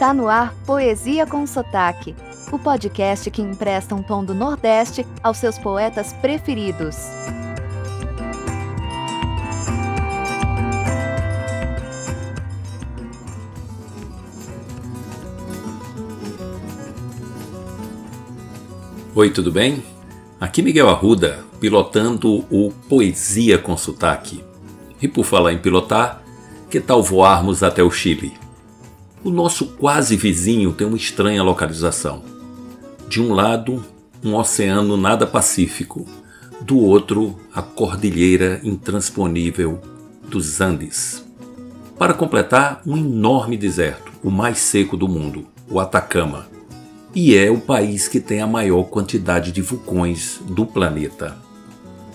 Está no ar Poesia com Sotaque, o podcast que empresta um tom do Nordeste aos seus poetas preferidos. Oi, tudo bem? Aqui Miguel Arruda, pilotando o Poesia com Sotaque. E por falar em pilotar, que tal voarmos até o Chile? O nosso quase vizinho tem uma estranha localização. De um lado, um oceano nada pacífico, do outro, a cordilheira intransponível dos Andes. Para completar, um enorme deserto, o mais seco do mundo, o Atacama. E é o país que tem a maior quantidade de vulcões do planeta.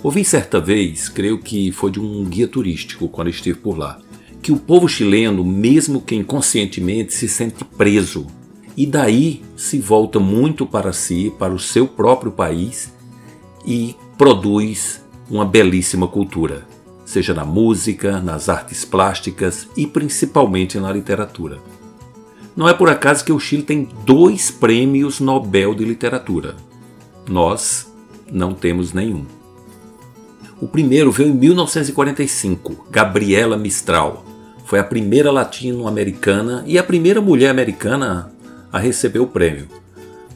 Ouvi certa vez, creio que foi de um guia turístico quando estive por lá, que o povo chileno, mesmo que inconscientemente, se sente preso e daí se volta muito para si, para o seu próprio país e produz uma belíssima cultura, seja na música, nas artes plásticas e principalmente na literatura. Não é por acaso que o Chile tem dois prêmios Nobel de Literatura. Nós não temos nenhum. O primeiro veio em 1945, Gabriela Mistral, foi a primeira latino-americana e a primeira mulher americana a receber o prêmio.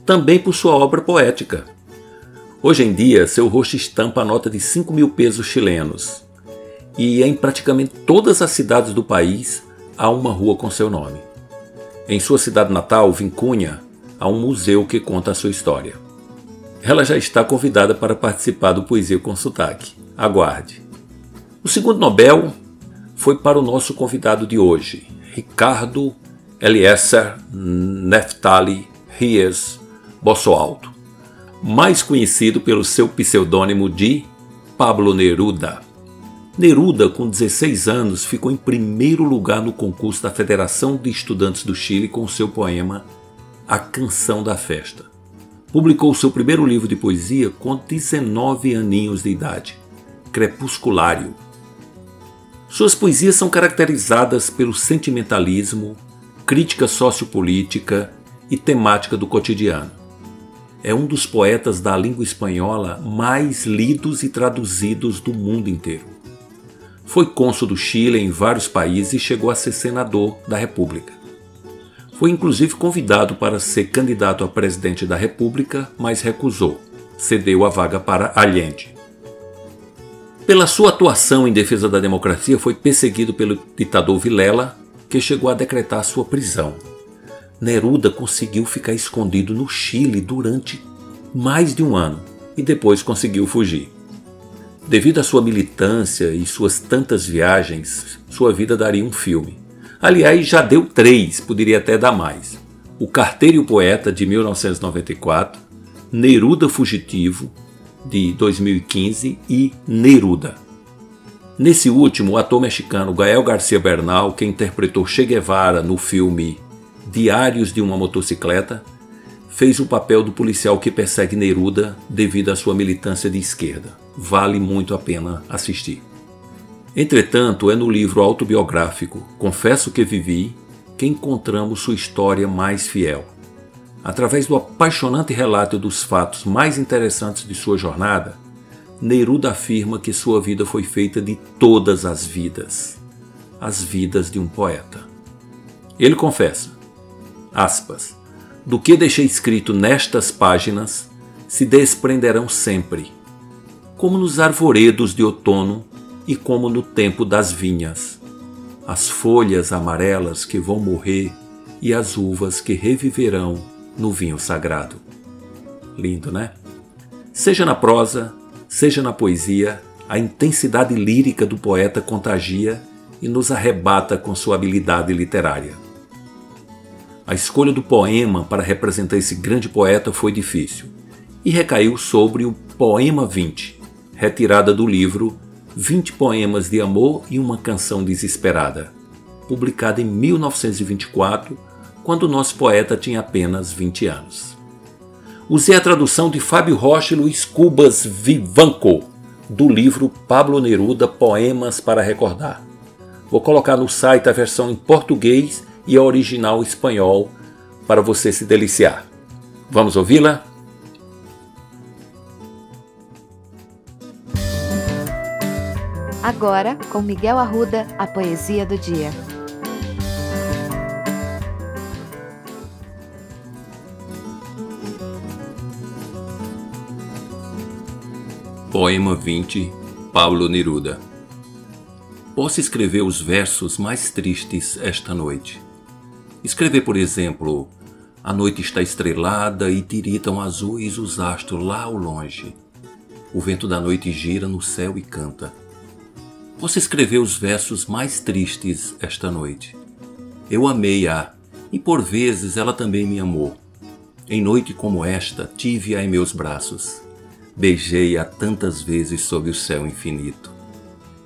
Também por sua obra poética. Hoje em dia, seu rosto estampa a nota de 5 mil pesos chilenos. E em praticamente todas as cidades do país há uma rua com seu nome. Em sua cidade natal, Vincunha, há um museu que conta a sua história. Ela já está convidada para participar do Poesia com Sotaque. Aguarde. O segundo Nobel foi para o nosso convidado de hoje, Ricardo Eliezer Neftali Ries Bossoalto, mais conhecido pelo seu pseudônimo de Pablo Neruda. Neruda, com 16 anos, ficou em primeiro lugar no concurso da Federação de Estudantes do Chile com seu poema A Canção da Festa. Publicou seu primeiro livro de poesia com 19 aninhos de idade, Crepusculário, suas poesias são caracterizadas pelo sentimentalismo, crítica sociopolítica e temática do cotidiano. É um dos poetas da língua espanhola mais lidos e traduzidos do mundo inteiro. Foi cônsul do Chile em vários países e chegou a ser senador da República. Foi inclusive convidado para ser candidato a presidente da República, mas recusou. Cedeu a vaga para Allende. Pela sua atuação em defesa da democracia, foi perseguido pelo ditador Vilela, que chegou a decretar sua prisão. Neruda conseguiu ficar escondido no Chile durante mais de um ano e depois conseguiu fugir. Devido à sua militância e suas tantas viagens, sua vida daria um filme. Aliás, já deu três, poderia até dar mais. O Carteiro e o Poeta, de 1994, Neruda Fugitivo, de 2015, e Neruda. Nesse último, o ator mexicano Gael Garcia Bernal, que interpretou Che Guevara no filme Diários de uma Motocicleta, fez o papel do policial que persegue Neruda devido à sua militância de esquerda. Vale muito a pena assistir. Entretanto, é no livro autobiográfico Confesso que Vivi que encontramos sua história mais fiel. Através do apaixonante relato dos fatos mais interessantes de sua jornada, Neruda afirma que sua vida foi feita de todas as vidas, as vidas de um poeta. Ele confessa, aspas, do que deixei escrito nestas páginas se desprenderão sempre, como nos arvoredos de outono e como no tempo das vinhas, as folhas amarelas que vão morrer e as uvas que reviverão no vinho sagrado. Lindo, né? Seja na prosa, seja na poesia, a intensidade lírica do poeta contagia e nos arrebata com sua habilidade literária. A escolha do poema para representar esse grande poeta foi difícil e recaiu sobre o Poema 20, retirada do livro 20 Poemas de Amor e uma Canção Desesperada, publicada em 1924 quando o nosso poeta tinha apenas 20 anos. Usei a tradução de Fábio Rocha e Luiz Cubas Vivanco, do livro Pablo Neruda Poemas para Recordar. Vou colocar no site a versão em português e a original espanhol para você se deliciar. Vamos ouvi-la? Agora, com Miguel Arruda, a poesia do dia. Poema 20, Paulo Neruda. Posso escrever os versos mais tristes esta noite. Escrever, por exemplo, a noite está estrelada e tiritam azuis os astros lá ao longe. O vento da noite gira no céu e canta. Posso escrever os versos mais tristes esta noite. Eu amei-a e por vezes ela também me amou. Em noite como esta, tive-a em meus braços Beijei-a tantas vezes sob o céu infinito.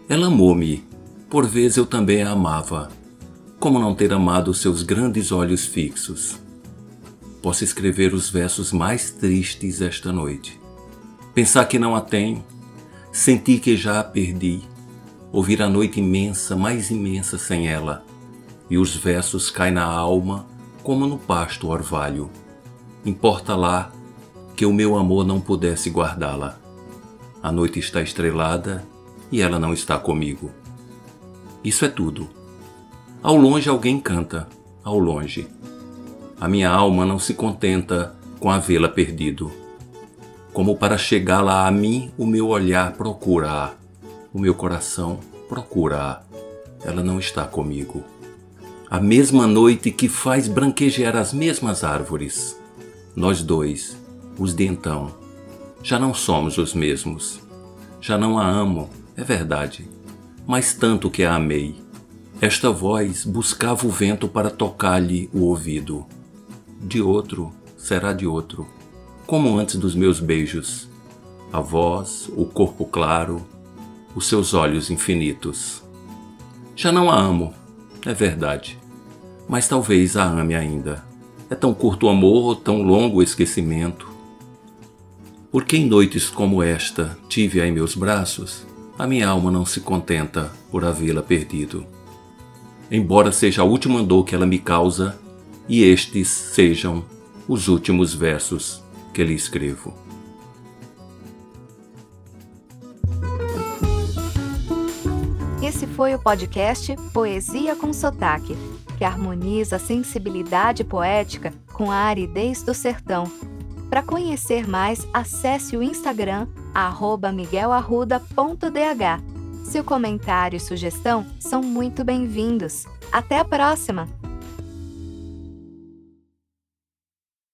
Ela amou-me, por vezes eu também a amava. Como não ter amado seus grandes olhos fixos? Posso escrever os versos mais tristes esta noite. Pensar que não a tenho, sentir que já a perdi, ouvir a noite imensa, mais imensa sem ela, e os versos caem na alma como no pasto orvalho. Importa lá que o meu amor não pudesse guardá-la. A noite está estrelada e ela não está comigo. Isso é tudo. Ao longe alguém canta, ao longe. A minha alma não se contenta com havê-la perdido. Como para chegá-la a mim, o meu olhar procura-a, o meu coração procura-a. Ela não está comigo. A mesma noite que faz branquejar as mesmas árvores. Nós dois, os de então. Já não somos os mesmos. Já não a amo, é verdade, mas tanto que a amei. Esta voz buscava o vento para tocar-lhe o ouvido. De outro, será de outro, como antes dos meus beijos. A voz, o corpo claro, os seus olhos infinitos. Já não a amo, é verdade, mas talvez a ame ainda. É tão curto o amor, tão longo o esquecimento. Porque em noites como esta tive-a em meus braços, a minha alma não se contenta por havê-la perdido. Embora seja a última dor que ela me causa, e estes sejam os últimos versos que lhe escrevo. Esse foi o podcast Poesia com Sotaque, que harmoniza a sensibilidade poética com a aridez do sertão para conhecer mais, acesse o Instagram miguelarruda.dh. Seu comentário e sugestão são muito bem-vindos. Até a próxima!